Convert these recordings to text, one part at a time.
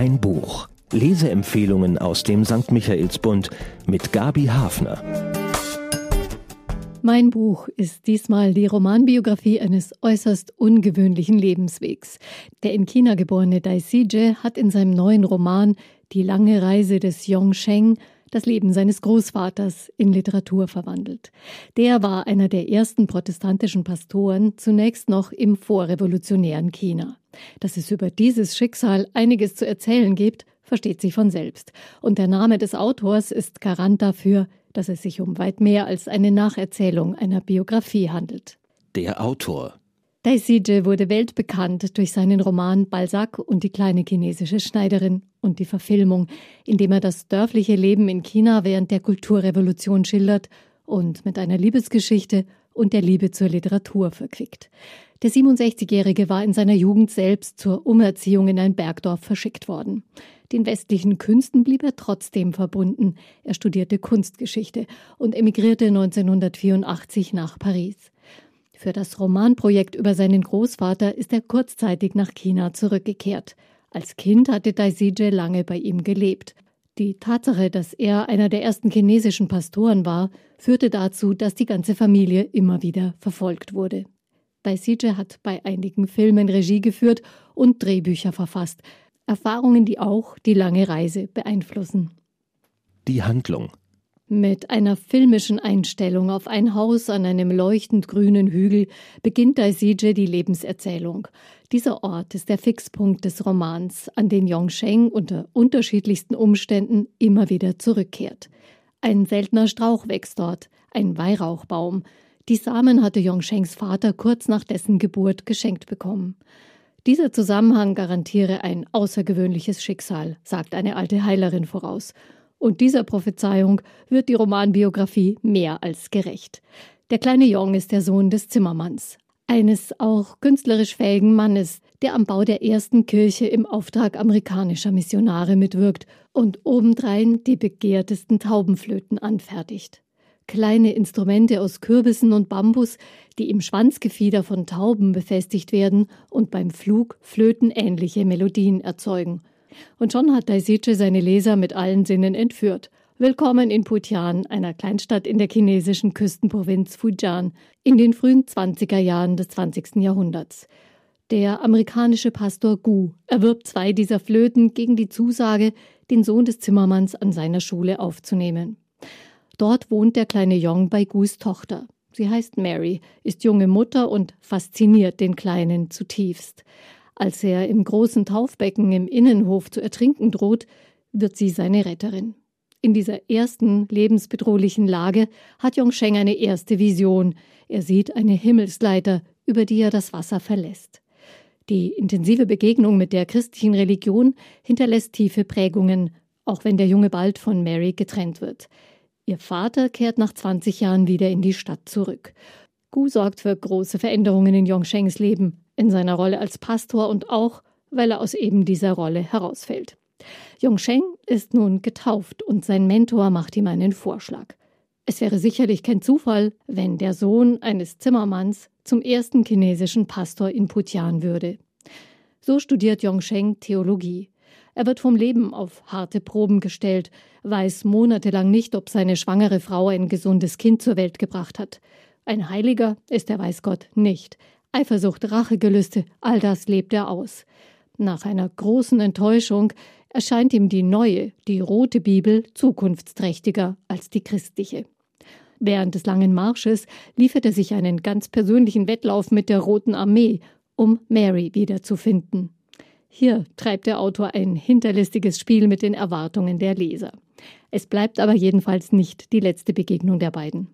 Ein Buch. Leseempfehlungen aus dem St. Michaelsbund mit Gabi Hafner. Mein Buch ist diesmal die Romanbiografie eines äußerst ungewöhnlichen Lebenswegs. Der in China geborene Dai Sijie hat in seinem neuen Roman Die lange Reise des Yongsheng das Leben seines Großvaters in Literatur verwandelt. Der war einer der ersten protestantischen Pastoren, zunächst noch im vorrevolutionären China. Dass es über dieses Schicksal einiges zu erzählen gibt, versteht sich von selbst. Und der Name des Autors ist Garant dafür, dass es sich um weit mehr als eine Nacherzählung einer Biografie handelt. Der Autor Daisije wurde weltbekannt durch seinen Roman Balzac und die kleine chinesische Schneiderin und die Verfilmung, in dem er das dörfliche Leben in China während der Kulturrevolution schildert und mit einer Liebesgeschichte und der Liebe zur Literatur verquickt. Der 67-Jährige war in seiner Jugend selbst zur Umerziehung in ein Bergdorf verschickt worden. Den westlichen Künsten blieb er trotzdem verbunden. Er studierte Kunstgeschichte und emigrierte 1984 nach Paris. Für das Romanprojekt über seinen Großvater ist er kurzzeitig nach China zurückgekehrt. Als Kind hatte Daisije lange bei ihm gelebt. Die Tatsache, dass er einer der ersten chinesischen Pastoren war, führte dazu, dass die ganze Familie immer wieder verfolgt wurde. Daisije hat bei einigen Filmen Regie geführt und Drehbücher verfasst. Erfahrungen, die auch die lange Reise beeinflussen. Die Handlung mit einer filmischen Einstellung auf ein Haus an einem leuchtend grünen Hügel beginnt Daisije die Lebenserzählung. Dieser Ort ist der Fixpunkt des Romans, an den Yongsheng unter unterschiedlichsten Umständen immer wieder zurückkehrt. Ein seltener Strauch wächst dort, ein Weihrauchbaum. Die Samen hatte Yongshengs Vater kurz nach dessen Geburt geschenkt bekommen. Dieser Zusammenhang garantiere ein außergewöhnliches Schicksal, sagt eine alte Heilerin voraus. Und dieser Prophezeiung wird die Romanbiografie mehr als gerecht. Der kleine Jong ist der Sohn des Zimmermanns, eines auch künstlerisch fähigen Mannes, der am Bau der ersten Kirche im Auftrag amerikanischer Missionare mitwirkt und obendrein die begehrtesten Taubenflöten anfertigt. Kleine Instrumente aus Kürbissen und Bambus, die im Schwanzgefieder von Tauben befestigt werden und beim Flug flötenähnliche Melodien erzeugen und schon hat Daisije seine Leser mit allen Sinnen entführt. Willkommen in Putian, einer Kleinstadt in der chinesischen Küstenprovinz Fujian, in den frühen 20er Jahren des 20. Jahrhunderts. Der amerikanische Pastor Gu erwirbt zwei dieser Flöten gegen die Zusage, den Sohn des Zimmermanns an seiner Schule aufzunehmen. Dort wohnt der kleine Yong bei Gus Tochter. Sie heißt Mary, ist junge Mutter und fasziniert den Kleinen zutiefst. Als er im großen Taufbecken im Innenhof zu ertrinken droht, wird sie seine Retterin. In dieser ersten lebensbedrohlichen Lage hat Yongsheng eine erste Vision. Er sieht eine Himmelsleiter, über die er das Wasser verlässt. Die intensive Begegnung mit der christlichen Religion hinterlässt tiefe Prägungen, auch wenn der Junge bald von Mary getrennt wird. Ihr Vater kehrt nach 20 Jahren wieder in die Stadt zurück. Gu sorgt für große Veränderungen in Yongshengs Leben in seiner Rolle als Pastor und auch, weil er aus eben dieser Rolle herausfällt. Yongsheng ist nun getauft und sein Mentor macht ihm einen Vorschlag. Es wäre sicherlich kein Zufall, wenn der Sohn eines Zimmermanns zum ersten chinesischen Pastor in Putian würde. So studiert Yongsheng Theologie. Er wird vom Leben auf harte Proben gestellt, weiß monatelang nicht, ob seine schwangere Frau ein gesundes Kind zur Welt gebracht hat. Ein Heiliger ist der Weißgott nicht. Eifersucht, Rachegelüste, all das lebt er aus. Nach einer großen Enttäuschung erscheint ihm die neue, die rote Bibel zukunftsträchtiger als die christliche. Während des langen Marsches liefert er sich einen ganz persönlichen Wettlauf mit der Roten Armee, um Mary wiederzufinden. Hier treibt der Autor ein hinterlistiges Spiel mit den Erwartungen der Leser. Es bleibt aber jedenfalls nicht die letzte Begegnung der beiden.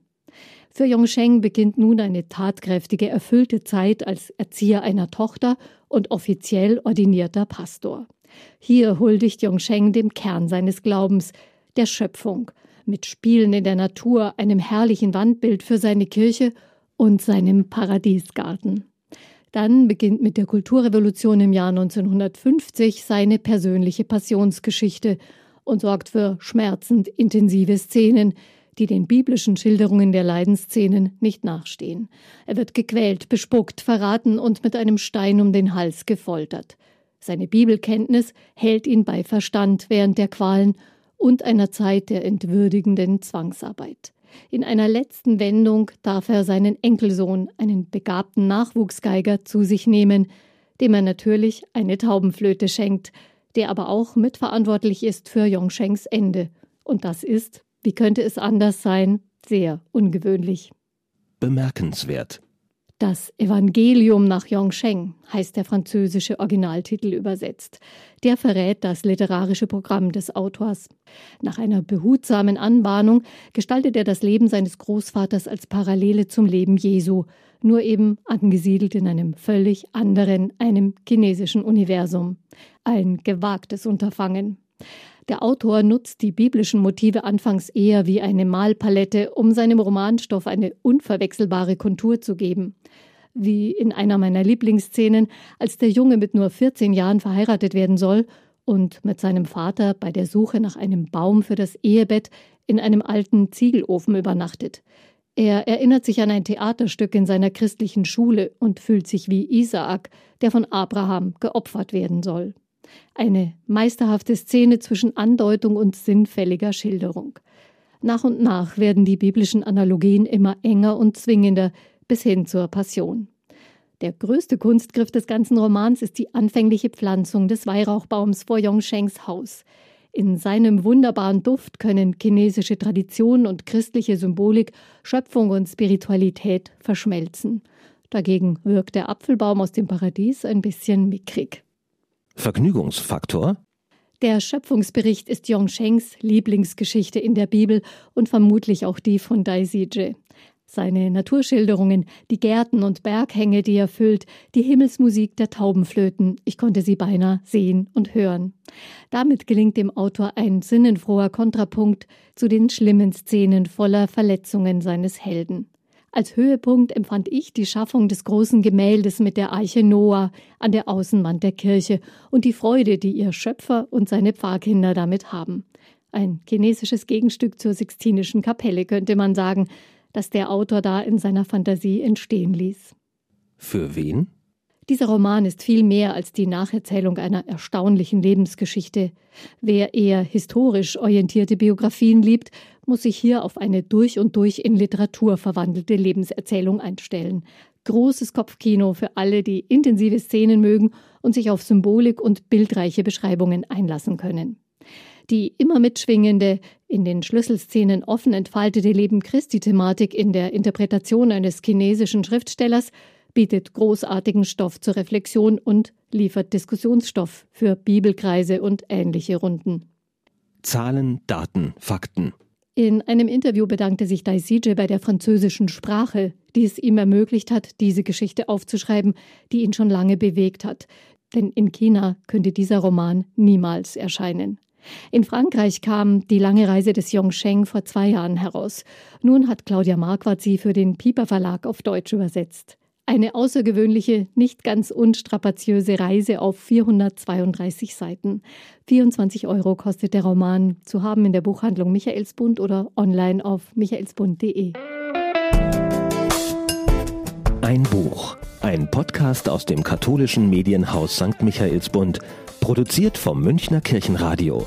Für Yongsheng beginnt nun eine tatkräftige, erfüllte Zeit als Erzieher einer Tochter und offiziell ordinierter Pastor. Hier huldigt Yongsheng dem Kern seines Glaubens, der Schöpfung, mit Spielen in der Natur, einem herrlichen Wandbild für seine Kirche und seinem Paradiesgarten. Dann beginnt mit der Kulturrevolution im Jahr 1950 seine persönliche Passionsgeschichte und sorgt für schmerzend intensive Szenen, die den biblischen Schilderungen der Leidensszenen nicht nachstehen. Er wird gequält, bespuckt, verraten und mit einem Stein um den Hals gefoltert. Seine Bibelkenntnis hält ihn bei Verstand während der Qualen und einer Zeit der entwürdigenden Zwangsarbeit. In einer letzten Wendung darf er seinen Enkelsohn, einen begabten Nachwuchsgeiger, zu sich nehmen, dem er natürlich eine Taubenflöte schenkt, der aber auch mitverantwortlich ist für Yongshengs Ende. Und das ist, wie könnte es anders sein, sehr ungewöhnlich. Bemerkenswert. Das Evangelium nach Yongsheng heißt der französische Originaltitel übersetzt. Der verrät das literarische Programm des Autors. Nach einer behutsamen Anbahnung gestaltet er das Leben seines Großvaters als Parallele zum Leben Jesu, nur eben angesiedelt in einem völlig anderen, einem chinesischen Universum. Ein gewagtes Unterfangen. Der Autor nutzt die biblischen Motive anfangs eher wie eine Malpalette, um seinem Romanstoff eine unverwechselbare Kontur zu geben. Wie in einer meiner Lieblingsszenen, als der Junge mit nur 14 Jahren verheiratet werden soll und mit seinem Vater bei der Suche nach einem Baum für das Ehebett in einem alten Ziegelofen übernachtet. Er erinnert sich an ein Theaterstück in seiner christlichen Schule und fühlt sich wie Isaak, der von Abraham geopfert werden soll. Eine meisterhafte Szene zwischen Andeutung und sinnfälliger Schilderung. Nach und nach werden die biblischen Analogien immer enger und zwingender bis hin zur Passion. Der größte Kunstgriff des ganzen Romans ist die anfängliche Pflanzung des Weihrauchbaums vor Yongshengs Haus. In seinem wunderbaren Duft können chinesische Tradition und christliche Symbolik, Schöpfung und Spiritualität verschmelzen. Dagegen wirkt der Apfelbaum aus dem Paradies ein bisschen mickrig. Vergnügungsfaktor? Der Schöpfungsbericht ist Yongshengs Lieblingsgeschichte in der Bibel und vermutlich auch die von Daisije. Seine Naturschilderungen, die Gärten und Berghänge, die er füllt, die Himmelsmusik der Taubenflöten, ich konnte sie beinahe sehen und hören. Damit gelingt dem Autor ein sinnenfroher Kontrapunkt zu den schlimmen Szenen voller Verletzungen seines Helden. Als Höhepunkt empfand ich die Schaffung des großen Gemäldes mit der Eiche Noah an der Außenwand der Kirche und die Freude, die ihr Schöpfer und seine Pfarrkinder damit haben. Ein chinesisches Gegenstück zur Sixtinischen Kapelle könnte man sagen, das der Autor da in seiner Fantasie entstehen ließ. Für wen? Dieser Roman ist viel mehr als die Nacherzählung einer erstaunlichen Lebensgeschichte. Wer eher historisch orientierte Biografien liebt, muss sich hier auf eine durch und durch in Literatur verwandelte Lebenserzählung einstellen. Großes Kopfkino für alle, die intensive Szenen mögen und sich auf Symbolik und bildreiche Beschreibungen einlassen können. Die immer mitschwingende, in den Schlüsselszenen offen entfaltete Leben Christi-Thematik in der Interpretation eines chinesischen Schriftstellers bietet großartigen Stoff zur Reflexion und liefert Diskussionsstoff für Bibelkreise und ähnliche Runden. Zahlen, Daten, Fakten. In einem Interview bedankte sich Daisije bei der französischen Sprache, die es ihm ermöglicht hat, diese Geschichte aufzuschreiben, die ihn schon lange bewegt hat. Denn in China könnte dieser Roman niemals erscheinen. In Frankreich kam Die lange Reise des Yongsheng vor zwei Jahren heraus. Nun hat Claudia Marquardt sie für den Piper Verlag auf Deutsch übersetzt. Eine außergewöhnliche, nicht ganz unstrapaziöse Reise auf 432 Seiten. 24 Euro kostet der Roman, zu haben in der Buchhandlung Michaelsbund oder online auf michaelsbund.de. Ein Buch, ein Podcast aus dem katholischen Medienhaus St. Michaelsbund, produziert vom Münchner Kirchenradio.